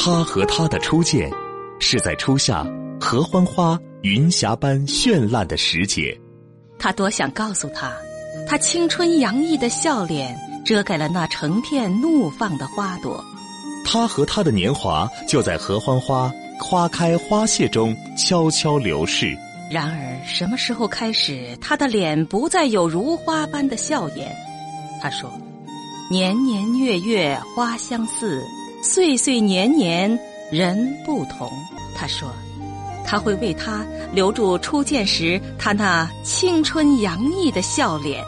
他和他的初见，是在初夏合欢花云霞般绚烂的时节。他多想告诉他，他青春洋溢的笑脸遮盖了那成片怒放的花朵。他和他的年华就在合欢花花开花谢中悄悄流逝。然而，什么时候开始，他的脸不再有如花般的笑颜？他说：“年年月月花相似。”岁岁年年人不同，他说，他会为他留住初见时他那青春洋溢的笑脸。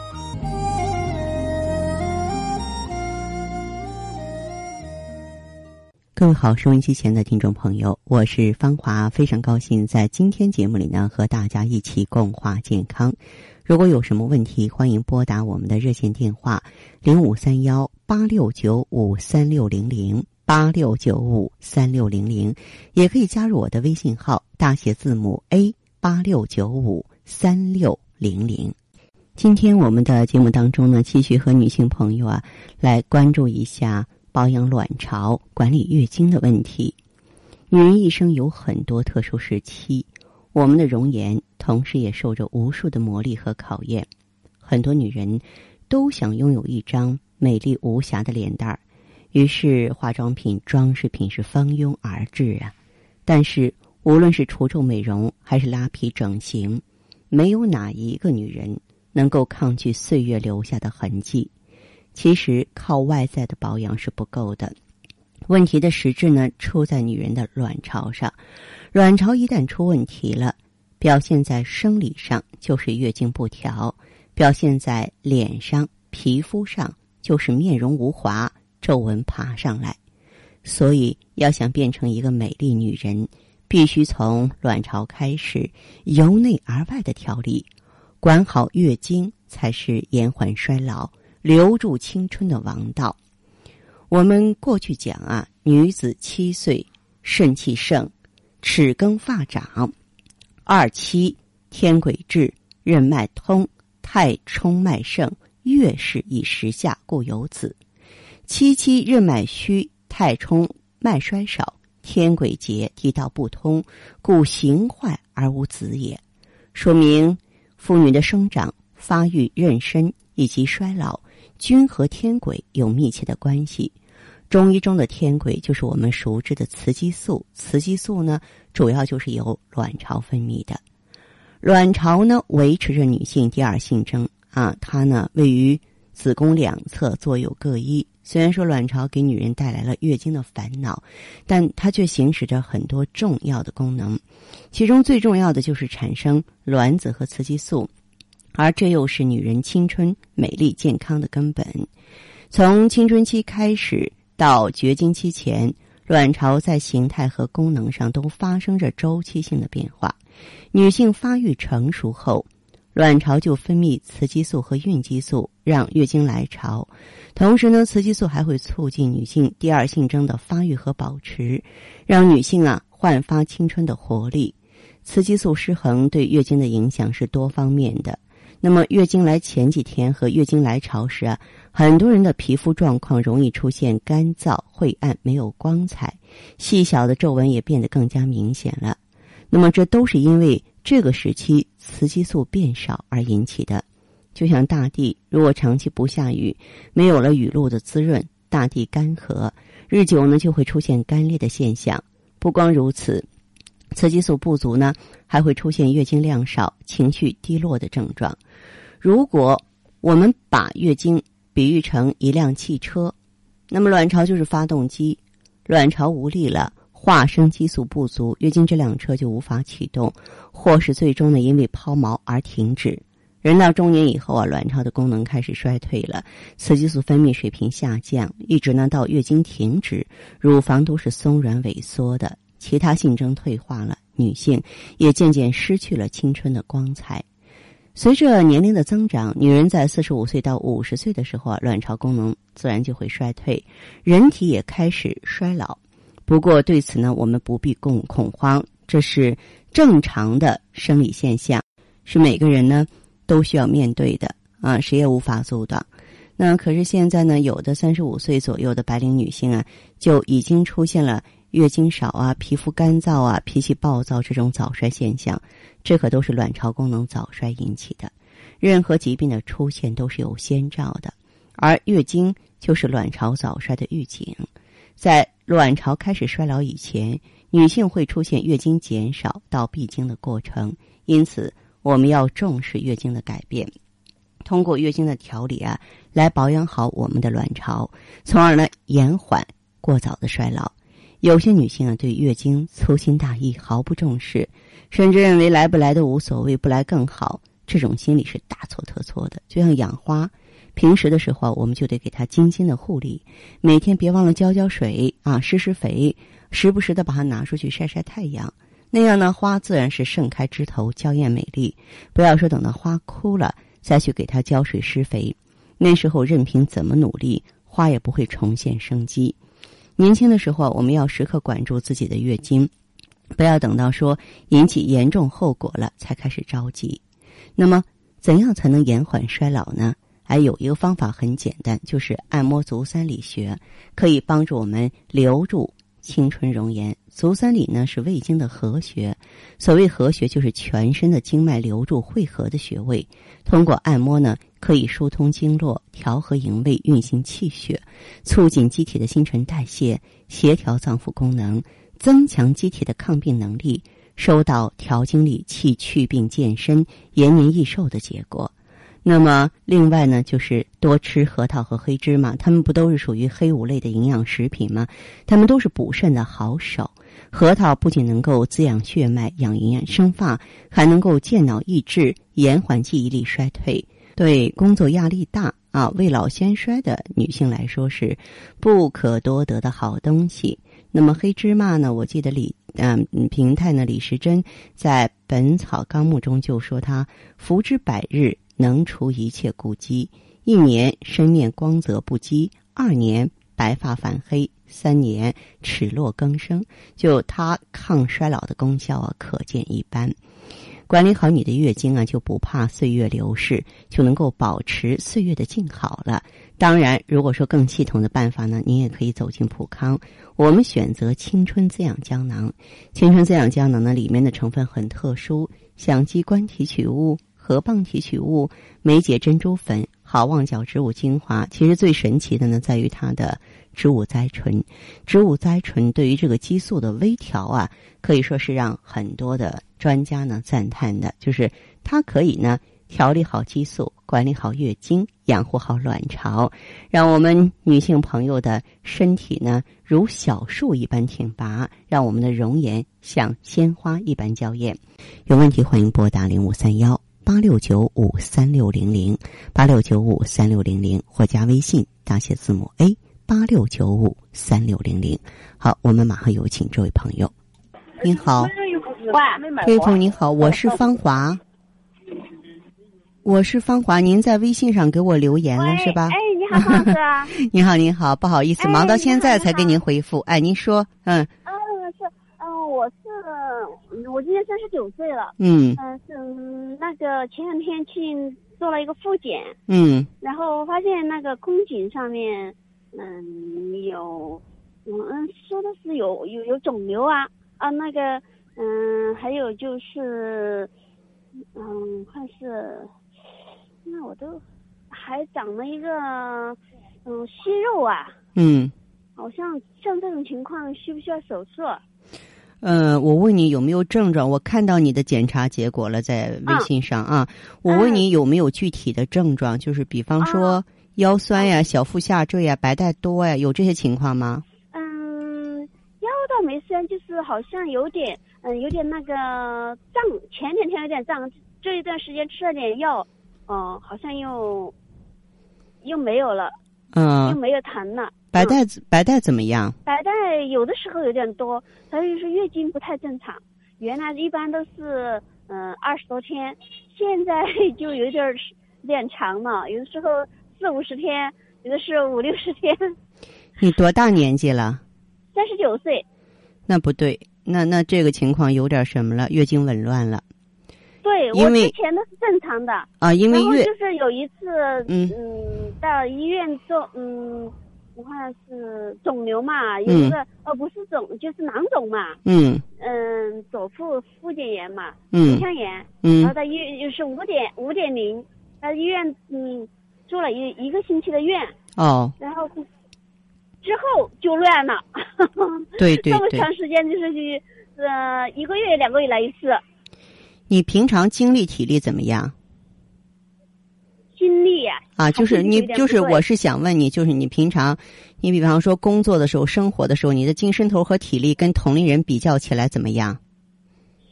各位好，收音机前的听众朋友，我是芳华，非常高兴在今天节目里呢和大家一起共话健康。如果有什么问题，欢迎拨打我们的热线电话零五三幺八六九五三六零零。八六九五三六零零，也可以加入我的微信号，大写字母 A 八六九五三六零零。今天我们的节目当中呢，继续和女性朋友啊来关注一下保养卵巢、管理月经的问题。女人一生有很多特殊时期，我们的容颜同时也受着无数的磨砺和考验。很多女人都想拥有一张美丽无瑕的脸蛋儿。于是，化妆品、装饰品是蜂拥而至啊！但是，无论是除皱美容还是拉皮整形，没有哪一个女人能够抗拒岁月留下的痕迹。其实，靠外在的保养是不够的。问题的实质呢，出在女人的卵巢上。卵巢一旦出问题了，表现在生理上就是月经不调，表现在脸上、皮肤上就是面容无华。皱纹爬上来，所以要想变成一个美丽女人，必须从卵巢开始，由内而外的调理，管好月经才是延缓衰老、留住青春的王道。我们过去讲啊，女子七岁肾气盛，齿更发长；二七天癸至，任脉通，太冲脉盛，月事以时下，故有子。七七任脉虚，太冲脉衰少，天癸竭，地道不通，故形坏而无子也。说明妇女的生长、发育、妊娠以及衰老，均和天癸有密切的关系。中医中的天癸就是我们熟知的雌激素，雌激素呢，主要就是由卵巢分泌的。卵巢呢，维持着女性第二性征啊，它呢位于子宫两侧，左右各一。虽然说卵巢给女人带来了月经的烦恼，但它却行使着很多重要的功能，其中最重要的就是产生卵子和雌激素，而这又是女人青春、美丽、健康的根本。从青春期开始到绝经期前，卵巢在形态和功能上都发生着周期性的变化。女性发育成熟后。卵巢就分泌雌激素和孕激素，让月经来潮。同时呢，雌激素还会促进女性第二性征的发育和保持，让女性啊焕发青春的活力。雌激素失衡对月经的影响是多方面的。那么，月经来前几天和月经来潮时啊，很多人的皮肤状况容易出现干燥、晦暗、没有光彩，细小的皱纹也变得更加明显了。那么，这都是因为。这个时期雌激素变少而引起的，就像大地如果长期不下雨，没有了雨露的滋润，大地干涸，日久呢就会出现干裂的现象。不光如此，雌激素不足呢，还会出现月经量少、情绪低落的症状。如果我们把月经比喻成一辆汽车，那么卵巢就是发动机，卵巢无力了。化生激素不足，月经这辆车就无法启动，或是最终呢因为抛锚而停止。人到中年以后啊，卵巢的功能开始衰退了，雌激素分泌水平下降，一直呢到月经停止，乳房都是松软萎缩的，其他性征退化了，女性也渐渐失去了青春的光彩。随着年龄的增长，女人在四十五岁到五十岁的时候啊，卵巢功能自然就会衰退，人体也开始衰老。不过对此呢，我们不必恐恐慌，这是正常的生理现象，是每个人呢都需要面对的啊，谁也无法阻挡。那可是现在呢，有的三十五岁左右的白领女性啊，就已经出现了月经少啊、皮肤干燥啊、脾气暴躁这种早衰现象，这可都是卵巢功能早衰引起的。任何疾病的出现都是有先兆的，而月经就是卵巢早衰的预警。在卵巢开始衰老以前，女性会出现月经减少到闭经的过程，因此我们要重视月经的改变，通过月经的调理啊，来保养好我们的卵巢，从而呢延缓过早的衰老。有些女性啊对月经粗心大意，毫不重视，甚至认为来不来都无所谓，不来更好。这种心理是大错特错的。就像养花。平时的时候，我们就得给它精心的护理，每天别忘了浇浇水啊，施施肥，时不时的把它拿出去晒晒太阳。那样呢，花自然是盛开枝头，娇艳美丽。不要说等到花枯了再去给它浇水施肥，那时候任凭怎么努力，花也不会重现生机。年轻的时候，我们要时刻管住自己的月经，不要等到说引起严重后果了才开始着急。那么，怎样才能延缓衰老呢？还有一个方法很简单，就是按摩足三里穴，可以帮助我们留住青春容颜。足三里呢是胃经的合穴，所谓合穴就是全身的经脉流注汇合的穴位。通过按摩呢，可以疏通经络，调和营卫，运行气血，促进机体的新陈代谢，协调脏腑功能，增强机体的抗病能力，收到调经理气、祛病健身、延年益寿的结果。那么，另外呢，就是多吃核桃和黑芝麻，它们不都是属于黑五类的营养食品吗？它们都是补肾的好手。核桃不仅能够滋养血脉、养颜生发，还能够健脑益智、延缓记忆力衰退。对工作压力大啊、未老先衰的女性来说是不可多得的好东西。那么黑芝麻呢？我记得李嗯平太呢李时珍在《本草纲目》中就说它服之百日。能除一切痼疾，一年身面光泽不羁，二年白发反黑，三年齿落更生。就它抗衰老的功效啊，可见一斑。管理好你的月经啊，就不怕岁月流逝，就能够保持岁月的静好了。当然，如果说更系统的办法呢，您也可以走进普康，我们选择青春滋养胶囊。青春滋养胶囊呢，里面的成分很特殊，像鸡冠提取物。河蚌提取物、梅解珍珠粉、好望角植物精华，其实最神奇的呢，在于它的植物甾醇。植物甾醇对于这个激素的微调啊，可以说是让很多的专家呢赞叹的，就是它可以呢。调理好激素，管理好月经，养护好卵巢，让我们女性朋友的身体呢如小树一般挺拔，让我们的容颜像鲜花一般娇艳。有问题欢迎拨打零五三幺八六九五三六零零八六九五三六零零，或加微信大写字母 A 八六九五三六零零。好，我们马上有请这位朋友。您好，这位朋友您好，我是芳华。我是芳华，您在微信上给我留言了是吧？哎，你好，方子。你好，您好，不好意思，忙到现在才给您回复。哎，您说，嗯。我今年三十九岁了。嗯。嗯，是那个前两天去做了一个复检。嗯。然后发现那个宫颈上面，嗯，有，嗯，说的是有有有肿瘤啊啊，那个，嗯，还有就是，嗯，还是。那我都还长了一个嗯息肉啊，嗯，好像像这种情况需不需要手术？嗯，我问你有没有症状？我看到你的检查结果了，在微信上啊。我问你有没有具体的症状？就是比方说腰酸呀、小腹下坠呀、白带多呀，有这些情况吗？嗯，腰倒没酸，就是好像有点嗯有点那个胀，前两天有点胀，这一段时间吃了点药。哦，好像又又没有了，嗯，又没有疼了。白带白带怎么样？白带有的时候有点多，还有就是月经不太正常。原来一般都是嗯二十多天，现在 就有点有点长了，有的时候四五十天，有的是五六十天。你多大年纪了？三十九岁。那不对，那那这个情况有点什么了？月经紊乱了。对，我之前都是正常的，啊，因为月就是有一次，嗯嗯，到医院做，嗯，我好像是肿瘤嘛，有一个，呃，不是肿，就是囊肿嘛，嗯。嗯，左腹附件炎嘛，嗯。腹腔炎，嗯。然后嗯在医院就是五点五点零，在医院嗯住了一一个星期的院，哦，然后之后就乱了，对对对，这么长时间就是去呃一个月两个月来一次，你平常精力体力怎么样啊？就是你就是我是想问你，就是你平常，你比方说工作的时候、生活的时候，你的精神头和体力跟同龄人比较起来怎么样？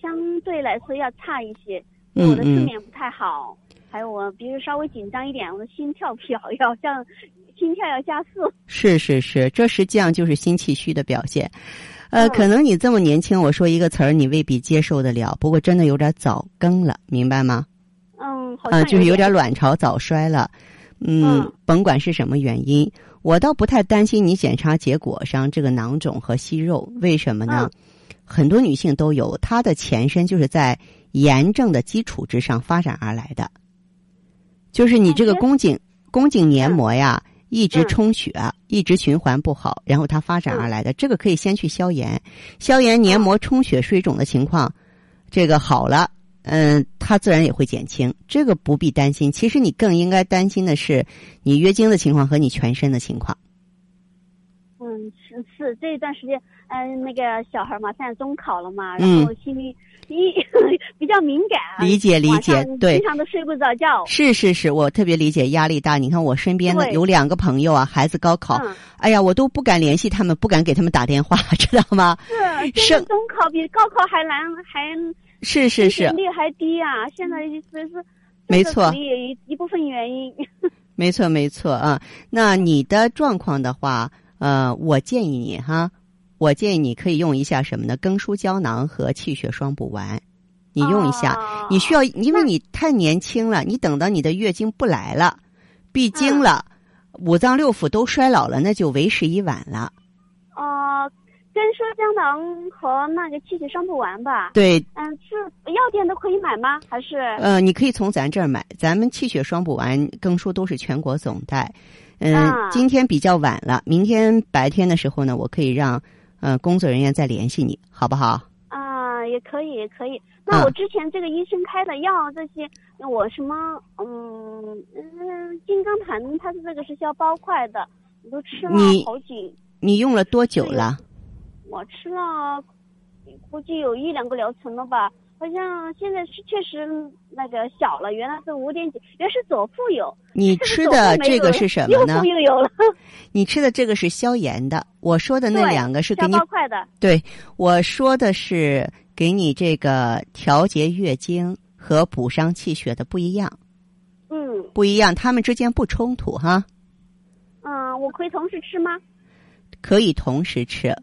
相对来说要差一些，我的睡嗯眠不太好，还有我比如稍微紧张一点，我的心跳飘要像心跳要加速。是是是，这实际上就是心气虚的表现。呃，嗯可能你这么年轻，我说一个词儿，你未必接受得了。不过真的有点早更了，明白吗？嗯，好啊、像就是有点点卵巢早衰了。嗯，嗯甭管是什么原因，我倒不太担心你检查结果上这个囊肿和息肉。为什么呢？嗯很多女性都有，它的前身就是在炎症的基础之上发展而来的，就是你这个哦宫颈宫颈黏膜呀。一直嗯充血，一直循环不好，然后它发展而来的。这个可以先去消炎，消炎黏膜充血水肿的情况，这个好了，嗯，它自然也会减轻，这个不必担心。其实你更应该担心的是你月经的情况和你全身的情况。嗯，是是这一段时间，嗯，那个小孩嘛，现在中考了嘛，嗯然后心里一 比较敏感啊，理解理解对经常都睡不着觉。是是是，我特别理解压力大。你看我身边的有两个朋友啊，孩子高考，嗯，哎呀，我都不敢联系他们，不敢给他们打电话，知道吗？是，现生中考比高考还难，还是是是升学，率还低啊！现在所以说，没错也一一部分原因。没错没错啊。那你的状况的话，呃，我建议你哈，我建议你可以用一下什么呢？更舒胶囊和气血双补丸，你用一下。哦你需要，因为你太年轻了，你等到你的月经不来了，闭经了，五脏六腑都衰老了，那就为时已晚了。呃，跟说胶囊和那个气血双补丸吧。对，嗯，是药店都可以买吗？还是？呃，你可以从咱这儿买，咱们气血双补丸、更舒都是全国总代。嗯、啊今天比较晚了，明天白天的时候呢，我可以让呃工作人员再联系你，好不好？啊，也可以，也可以。那啊我之前这个医生开的药，这些我什么，嗯嗯，金刚坛，它的这个是消包块的，我都吃了你好几，你用了多久了？我吃了，估计有一两个疗程了吧。好像现在是确实那个小了，原来是五点几，原来是左腹有。你吃的这个是什么呢右腹？又有了，你吃的这个是消炎的，我说的那两个是给你消包块的。对，我说的是给你这个调节月经和补伤气血的不一样，嗯不一样，他们之间不冲突哈，嗯，我可以同时吃吗？可以同时吃，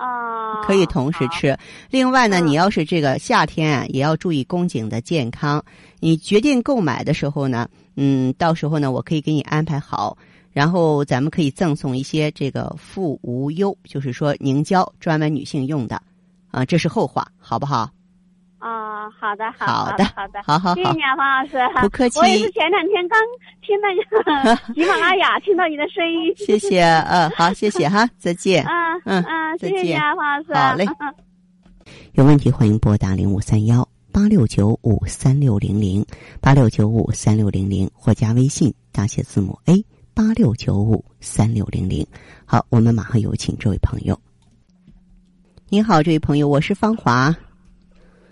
啊，可以同时。吃。另外呢，嗯你要是这个夏天啊，也要注意宫颈的健康。你决定购买的时候呢，嗯，到时候呢，我可以给你安排好，然后咱们可以赠送一些这个妇无忧，就是说凝胶，专门女性用的，啊，这是后话，好不好？啊，好的，好的的，好的，好好好谢谢你啊，方老师。不客 气我也是前两天刚听那个 喜马拉雅听到你的声音。谢谢，嗯，好，谢谢哈，再见。嗯嗯嗯，谢谢你啊，方老师。好嘞嗯有问题欢迎拨打零五三幺八六九五三六零零八六九五三六零零或加微信大写字母 A 八六九五三六零零。好，我们马上有请这位朋友。您好，这位朋友，我是芳华。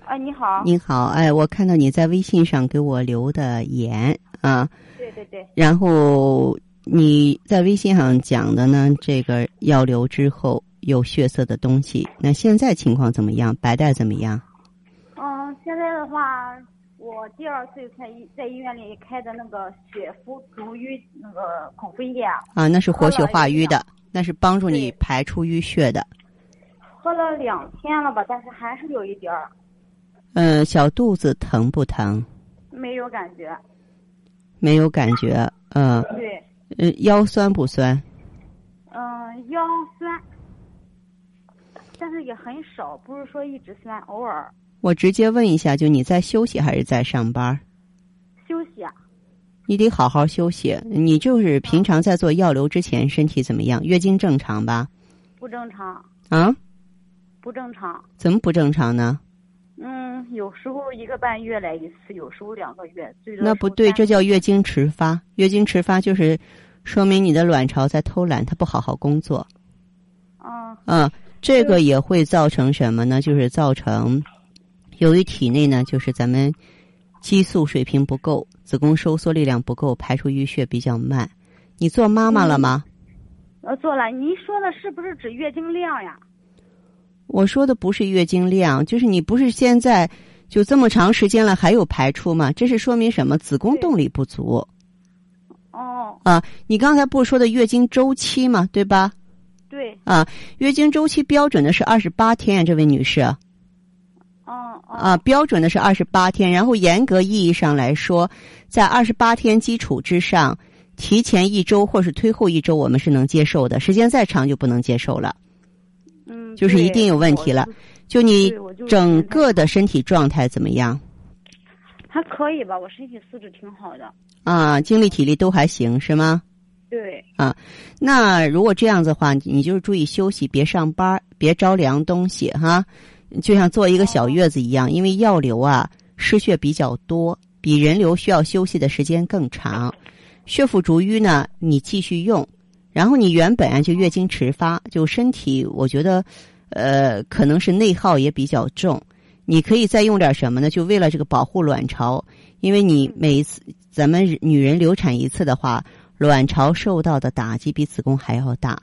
啊，你好。你好，哎，我看到你在微信上给我留的言啊，对对对，然后你在微信上讲的呢，这个药流之后有血色的东西，那现在情况怎么样？白带怎么样？嗯，现在的话，我第二次在医在医院里开的那个血服逐瘀那个口服液，啊，那是活血化瘀的，那是帮助你排出淤血的。喝了两天了吧，但是还是有一点儿嗯，小肚子疼不疼？没有感觉。没有感觉。嗯、对，呃，腰酸不酸？嗯，腰酸，但是也很少，不是说一直酸，偶尔。我直接问一下，就你在休息还是在上班？休息啊。你得好好休息。你就是平常在做药流之前，身体怎么样？月经正常吧？不正常。啊？不正常。怎么不正常呢？嗯，有时候一个半月来一次，有时候两个月。最多那不对，这叫月经迟发。月经迟发就是说明你的卵巢在偷懒，它不好好工作。啊。嗯，这个也会造成什么呢？就是造成。由于体内呢，就是咱们激素水平不够，子宫收缩力量不够，排出淤血比较慢。你做妈妈了吗？呃，做了。您说的是不是指月经量呀？我说的不是月经量，就是你不是现在就这么长时间了还有排出吗？这是说明什么？子宫动力不足。哦。啊，你刚才不是说的月经周期吗？对吧？对。啊，月经周期标准的是二十八天，这位女士。哦啊，标准的是二十八天，然后严格意义上来说，在二十八天基础之上，提前一周或是推后一周，我们是能接受的。时间再长就不能接受了。嗯，就是一定有问题了。就你整个的身体状态怎么样？还可以吧，我身体素质挺好的。啊，精力体力都还行，是吗？对。啊，那如果这样子的话，你就是注意休息，别上班，别着凉东西，哈。就像坐一个小月子一样，因为药流啊失血比较多，比人流需要休息的时间更长。血府逐瘀呢，你继续用，然后你原本啊就月经迟发，就身体我觉得，呃，可能是内耗也比较重。你可以再用点什么呢？就为了这个保护卵巢，因为你每一次咱们女人流产一次的话，卵巢受到的打击比子宫还要大，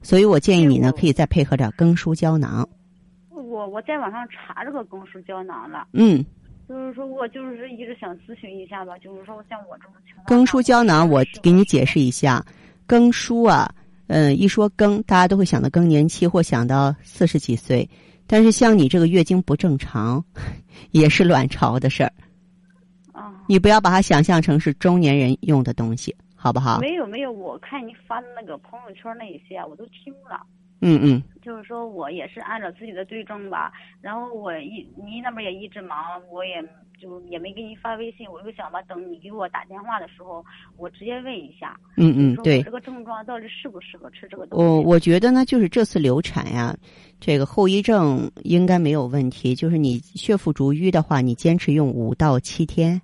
所以我建议你呢可以再配合点更舒胶囊。我我在网上查这个更舒胶囊了，嗯，就是说我就是一直想咨询一下吧，就是说像我这种情况，更舒胶囊我给你解释一下，更书啊，嗯，一说更，大家都会想到更年期或想到四十几岁，但是像你这个月经不正常，也是卵巢的事儿，啊，你不要把它想象成是中年人用的东西，好不好？没有没有，我看你发的那个朋友圈那一些我都听了。嗯嗯，就是说我也是按照自己的对症吧，然后我一你那边也一直忙，我也就也没给你发微信，我就想吧，等你给我打电话的时候，我直接问一下。嗯嗯，对。这个症状到底适不适合吃这个东西？我我觉得呢，就是这次流产呀，这个后遗症应该没有问题。就是你血府逐瘀的话，你坚持用五到七天。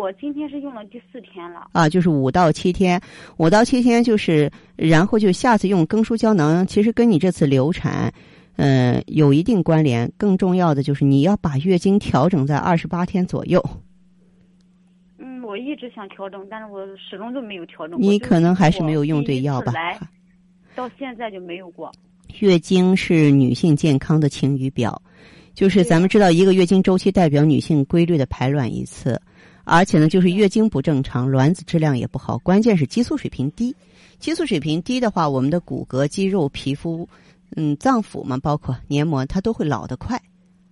嗯，我今天是用了第四天了。啊，就是五到七天，五到七天就是，然后就下次用更舒胶囊，其实跟你这次流产，嗯，有一定关联。更重要的就是你要把月经调整在二十八天左右。嗯，我一直想调整，但是我始终就没有调整。你可能还是没有用对药吧？到现在就没有过。月经是女性健康的晴雨表，就是咱们知道，一个月经周期代表女性规律的排卵一次。而且呢，就是月经不正常，卵子质量也不好，关键是激素水平低。激素水平低的话，我们的骨骼、肌肉、皮肤，嗯，脏腑嘛，包括黏膜，它都会老得快。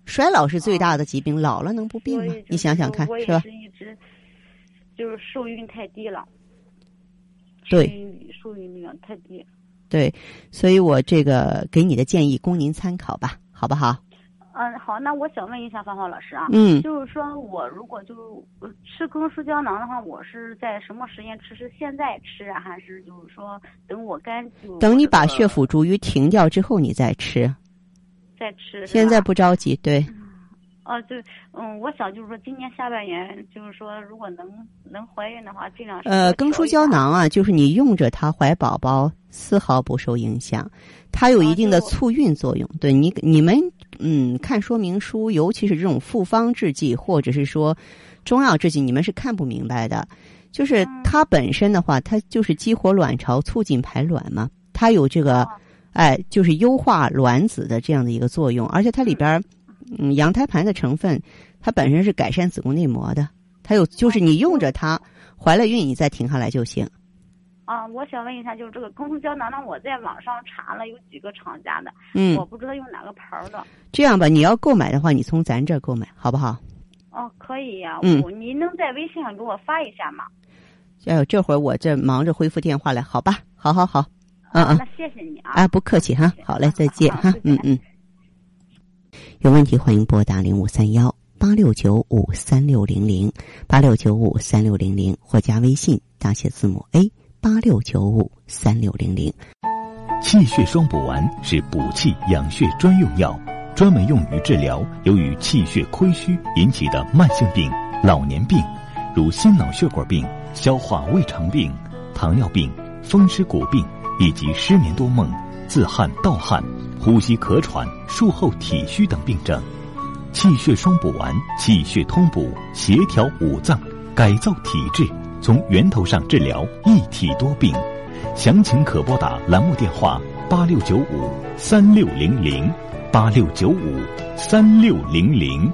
衰老是最大的疾病，老了能不病吗？你想想看，是吧？是一直就是受孕太低了。对，受孕率太低。对，所以我这个给你的建议供您参考吧，好不好？嗯，好，那我想问一下芳芳老师啊，嗯，就是说我如果就吃更舒胶囊的话，我是在什么时间吃？是现在吃啊，还是就是说等我干就等你把血府逐瘀停掉之后你再吃，再吃。现在不着急，对。哦，对，嗯，我想就是说，今年下半年，就是说，如果能能怀孕的话，尽量呃，更舒胶囊啊，就是你用着它怀宝宝丝毫不受影响，它有一定的促孕作用。对你你们嗯看说明书，尤其是这种复方制剂或者是说中药制剂，你们是看不明白的。就是它本身的话，它就是激活卵巢，促进排卵嘛，它有这个哎，就是优化卵子的这样的一个作用，而且它里边。嗯，羊胎盘的成分，它本身是改善子宫内膜的。它有，就是你用着它，怀了孕你再停下来就行。啊，我想问一下，就是这个更舒胶囊呢，我在网上查了有几个厂家的，嗯，我不知道用哪个牌儿的。这样吧，你要购买的话，你从咱这儿购买，好不好？哦，可以呀。嗯，您能在微信上给我发一下吗？哎呦，这会儿我这忙着恢复电话来，好吧？好好好，嗯嗯。那谢谢你啊。啊，不客气哈，好嘞，再见哈，嗯嗯。有问题欢迎拨打零五三幺八六九五三六零零八六九五三六零零或加微信大写字母 A 八六九五三六零零。气血双补丸是补气养血专用药，专门用于治疗由于气血亏虚引起的慢性病、老年病，如心脑血管病、消化胃肠病、糖尿病、风湿骨病以及失眠多梦、自汗盗汗、呼吸咳喘、术后体虚等病症。气血双补丸，气血通补，协调五脏，改造体质，从源头上治疗一体多病。详情可拨打栏目电话八六九五三六零零八六九五三六零零。